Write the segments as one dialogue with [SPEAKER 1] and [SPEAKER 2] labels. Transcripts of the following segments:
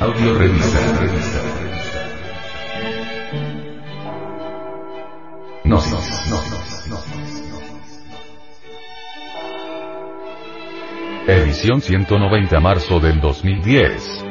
[SPEAKER 1] Audio revista. Gnosis. Edición 190 marzo del 2010.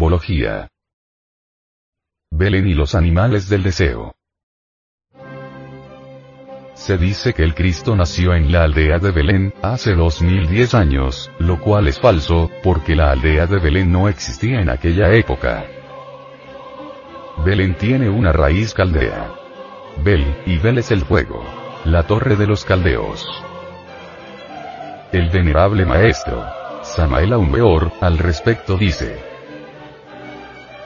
[SPEAKER 1] Simbología. Belén y los animales del deseo. Se dice que el Cristo nació en la aldea de Belén, hace 2010 años, lo cual es falso, porque la aldea de Belén no existía en aquella época. Belén tiene una raíz caldea. Bel, y Bel es el fuego. La torre de los caldeos. El venerable maestro, Samael Weor, al respecto dice,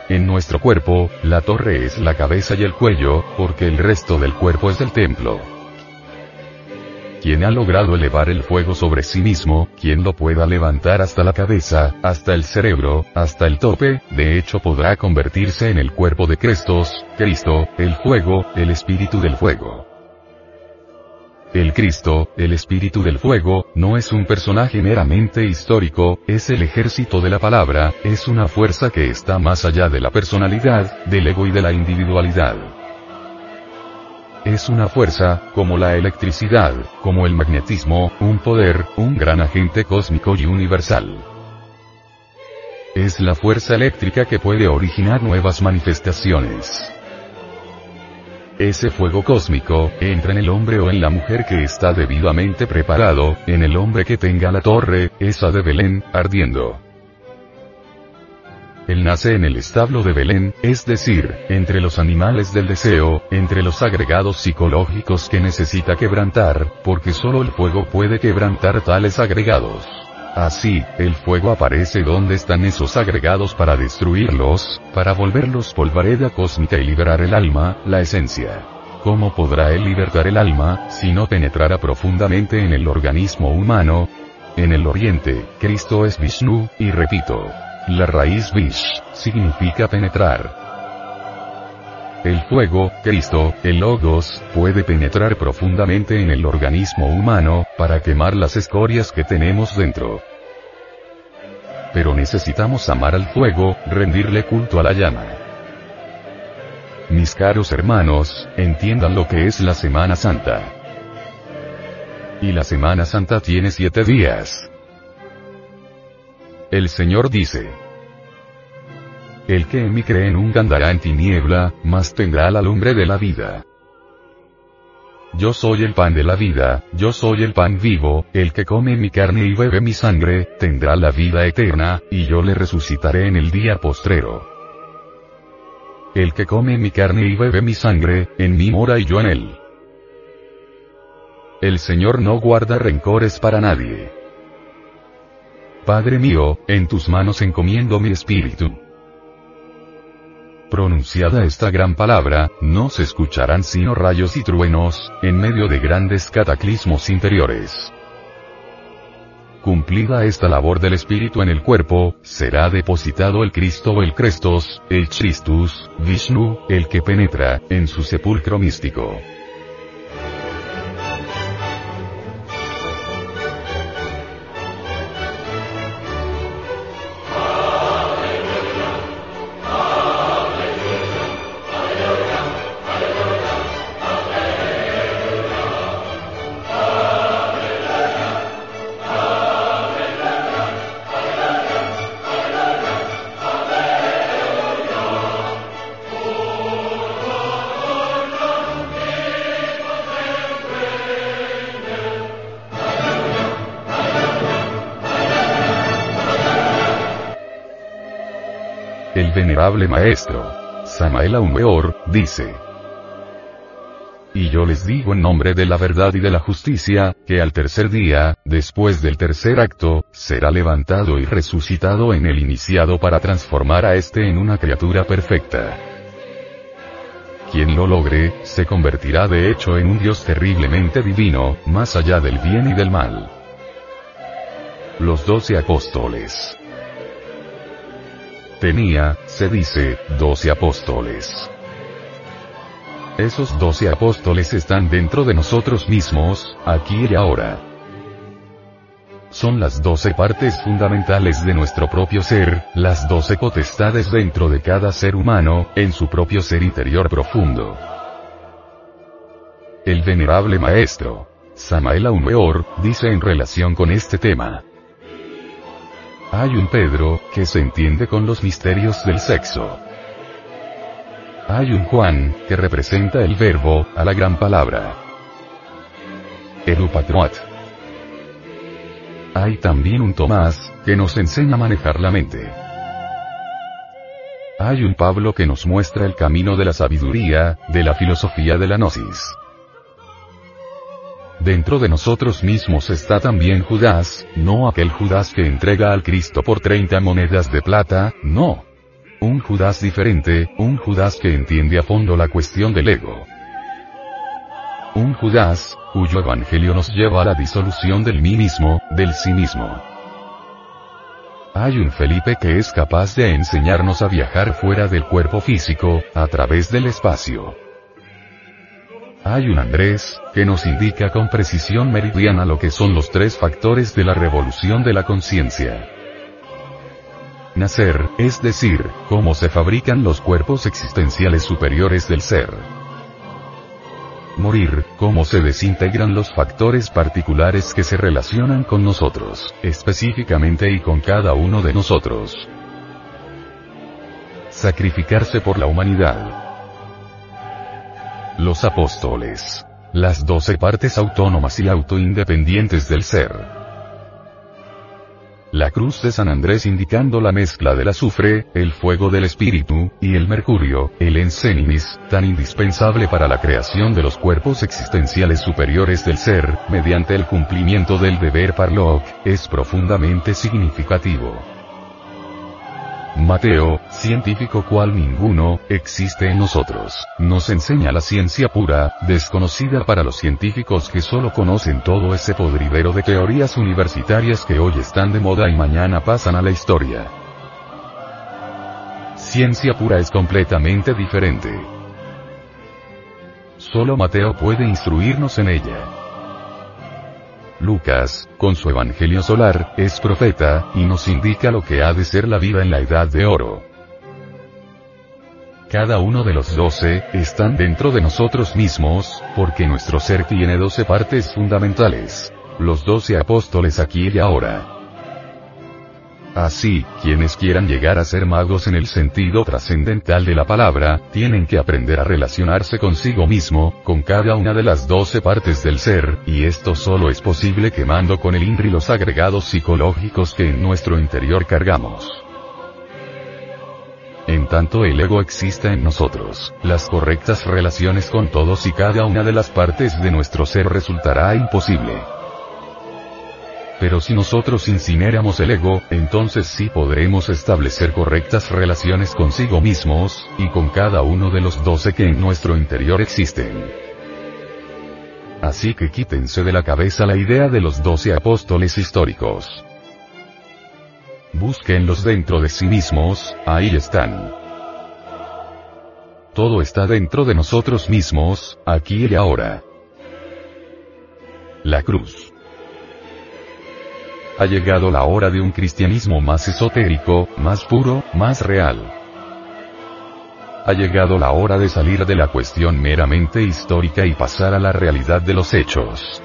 [SPEAKER 1] en nuestro cuerpo, la torre es la cabeza y el cuello, porque el resto del cuerpo es el templo. Quien ha logrado elevar el fuego sobre sí mismo, quien lo pueda levantar hasta la cabeza, hasta el cerebro, hasta el tope, de hecho podrá convertirse en el cuerpo de Crestos, Cristo, el fuego, el espíritu del fuego. El Cristo, el Espíritu del Fuego, no es un personaje meramente histórico, es el ejército de la palabra, es una fuerza que está más allá de la personalidad, del ego y de la individualidad. Es una fuerza, como la electricidad, como el magnetismo, un poder, un gran agente cósmico y universal. Es la fuerza eléctrica que puede originar nuevas manifestaciones. Ese fuego cósmico, entra en el hombre o en la mujer que está debidamente preparado, en el hombre que tenga la torre, esa de Belén, ardiendo. Él nace en el establo de Belén, es decir, entre los animales del deseo, entre los agregados psicológicos que necesita quebrantar, porque solo el fuego puede quebrantar tales agregados. Así, el fuego aparece donde están esos agregados para destruirlos, para volverlos polvareda cósmica y liberar el alma, la esencia. ¿Cómo podrá él libertar el alma, si no penetrara profundamente en el organismo humano? En el oriente, Cristo es Vishnu, y repito, la raíz Vish, significa penetrar. El fuego, Cristo, el Logos, puede penetrar profundamente en el organismo humano, para quemar las escorias que tenemos dentro. Pero necesitamos amar al fuego, rendirle culto a la llama. Mis caros hermanos, entiendan lo que es la Semana Santa. Y la Semana Santa tiene siete días. El Señor dice, el que en mí cree nunca andará en tiniebla, mas tendrá la lumbre de la vida. Yo soy el pan de la vida, yo soy el pan vivo, el que come mi carne y bebe mi sangre, tendrá la vida eterna, y yo le resucitaré en el día postrero. el que come mi carne y bebe mi sangre, en mí mora y yo en él. El Señor no guarda rencores para nadie. Padre mío, en tus manos encomiendo mi espíritu. Pronunciada esta gran palabra, no se escucharán sino rayos y truenos, en medio de grandes cataclismos interiores. Cumplida esta labor del espíritu en el cuerpo, será depositado el Cristo o el Crestos, el Christus, Vishnu, el que penetra, en su sepulcro místico. El venerable maestro, Samael Aumeor, dice, y yo les digo en nombre de la verdad y de la justicia, que al tercer día, después del tercer acto, será levantado y resucitado en el iniciado para transformar a éste en una criatura perfecta. Quien lo logre, se convertirá de hecho en un Dios terriblemente divino, más allá del bien y del mal. Los doce apóstoles tenía, se dice, doce apóstoles. Esos doce apóstoles están dentro de nosotros mismos, aquí y ahora. Son las doce partes fundamentales de nuestro propio ser, las doce potestades dentro de cada ser humano, en su propio ser interior profundo. El venerable maestro, Samael Aumeor, dice en relación con este tema. Hay un Pedro, que se entiende con los misterios del sexo. Hay un Juan, que representa el verbo, a la gran palabra. Edupatroat. Hay también un Tomás, que nos enseña a manejar la mente. Hay un Pablo que nos muestra el camino de la sabiduría, de la filosofía de la gnosis. Dentro de nosotros mismos está también Judas, no aquel Judas que entrega al Cristo por 30 monedas de plata, no. Un Judas diferente, un Judas que entiende a fondo la cuestión del ego. Un Judas, cuyo evangelio nos lleva a la disolución del mí mismo, del sí mismo. Hay un Felipe que es capaz de enseñarnos a viajar fuera del cuerpo físico, a través del espacio. Hay un Andrés, que nos indica con precisión meridiana lo que son los tres factores de la revolución de la conciencia. Nacer, es decir, cómo se fabrican los cuerpos existenciales superiores del ser. Morir, cómo se desintegran los factores particulares que se relacionan con nosotros, específicamente y con cada uno de nosotros. Sacrificarse por la humanidad. Los apóstoles. Las doce partes autónomas y autoindependientes del ser. La cruz de San Andrés indicando la mezcla del azufre, el fuego del espíritu, y el mercurio, el encénimis, tan indispensable para la creación de los cuerpos existenciales superiores del ser, mediante el cumplimiento del deber parloc, es profundamente significativo. Mateo, científico cual ninguno, existe en nosotros. Nos enseña la ciencia pura, desconocida para los científicos que solo conocen todo ese podridero de teorías universitarias que hoy están de moda y mañana pasan a la historia. Ciencia pura es completamente diferente. Solo Mateo puede instruirnos en ella. Lucas, con su Evangelio solar, es profeta, y nos indica lo que ha de ser la vida en la Edad de Oro. Cada uno de los doce, están dentro de nosotros mismos, porque nuestro ser tiene doce partes fundamentales. Los doce apóstoles aquí y ahora. Así, quienes quieran llegar a ser magos en el sentido trascendental de la palabra, tienen que aprender a relacionarse consigo mismo, con cada una de las doce partes del ser, y esto solo es posible quemando con el INRI los agregados psicológicos que en nuestro interior cargamos. En tanto el ego exista en nosotros, las correctas relaciones con todos y cada una de las partes de nuestro ser resultará imposible. Pero si nosotros incineramos el ego, entonces sí podremos establecer correctas relaciones consigo mismos, y con cada uno de los doce que en nuestro interior existen. Así que quítense de la cabeza la idea de los doce apóstoles históricos. Búsquenlos dentro de sí mismos, ahí están. Todo está dentro de nosotros mismos, aquí y ahora. La cruz. Ha llegado la hora de un cristianismo más esotérico, más puro, más real. Ha llegado la hora de salir de la cuestión meramente histórica y pasar a la realidad de los hechos.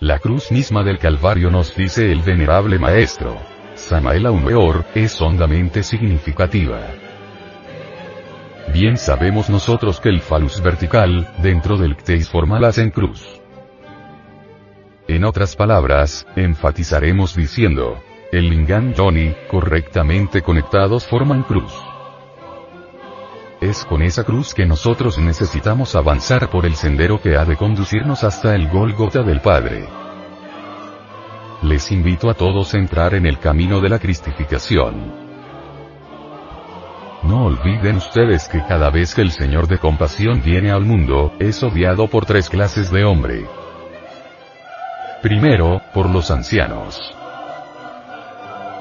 [SPEAKER 1] La cruz misma del Calvario nos dice el venerable maestro. Samael Aumeor, es hondamente significativa. Bien sabemos nosotros que el falus vertical, dentro del cteis forma las en cruz. En otras palabras, enfatizaremos diciendo, el lingam Johnny, correctamente conectados forman cruz. Es con esa cruz que nosotros necesitamos avanzar por el sendero que ha de conducirnos hasta el Golgota del Padre. Les invito a todos a entrar en el camino de la cristificación. No olviden ustedes que cada vez que el Señor de compasión viene al mundo, es odiado por tres clases de hombre. Primero, por los ancianos.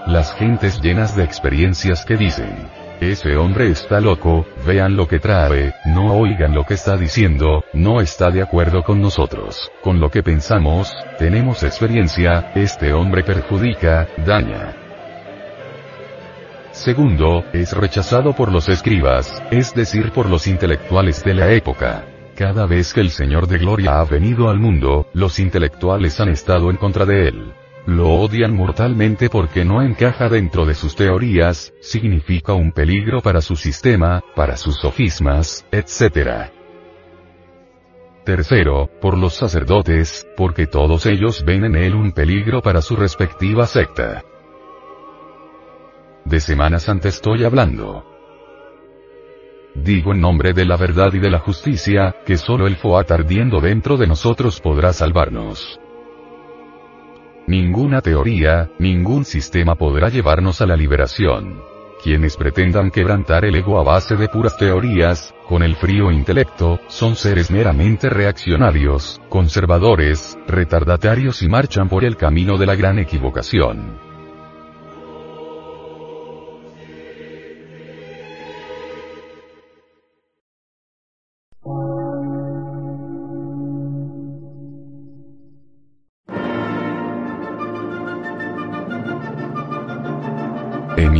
[SPEAKER 1] Las gentes llenas de experiencias que dicen, ese hombre está loco, vean lo que trae, no oigan lo que está diciendo, no está de acuerdo con nosotros, con lo que pensamos, tenemos experiencia, este hombre perjudica, daña. Segundo, es rechazado por los escribas, es decir por los intelectuales de la época. Cada vez que el Señor de Gloria ha venido al mundo, los intelectuales han estado en contra de él. Lo odian mortalmente porque no encaja dentro de sus teorías, significa un peligro para su sistema, para sus sofismas, etc. Tercero, por los sacerdotes, porque todos ellos ven en él un peligro para su respectiva secta. De Semana Santa estoy hablando. Digo en nombre de la verdad y de la justicia, que solo el Foat ardiendo dentro de nosotros podrá salvarnos. Ninguna teoría, ningún sistema podrá llevarnos a la liberación. Quienes pretendan quebrantar el ego a base de puras teorías, con el frío intelecto, son seres meramente reaccionarios, conservadores, retardatarios y marchan por el camino de la gran equivocación.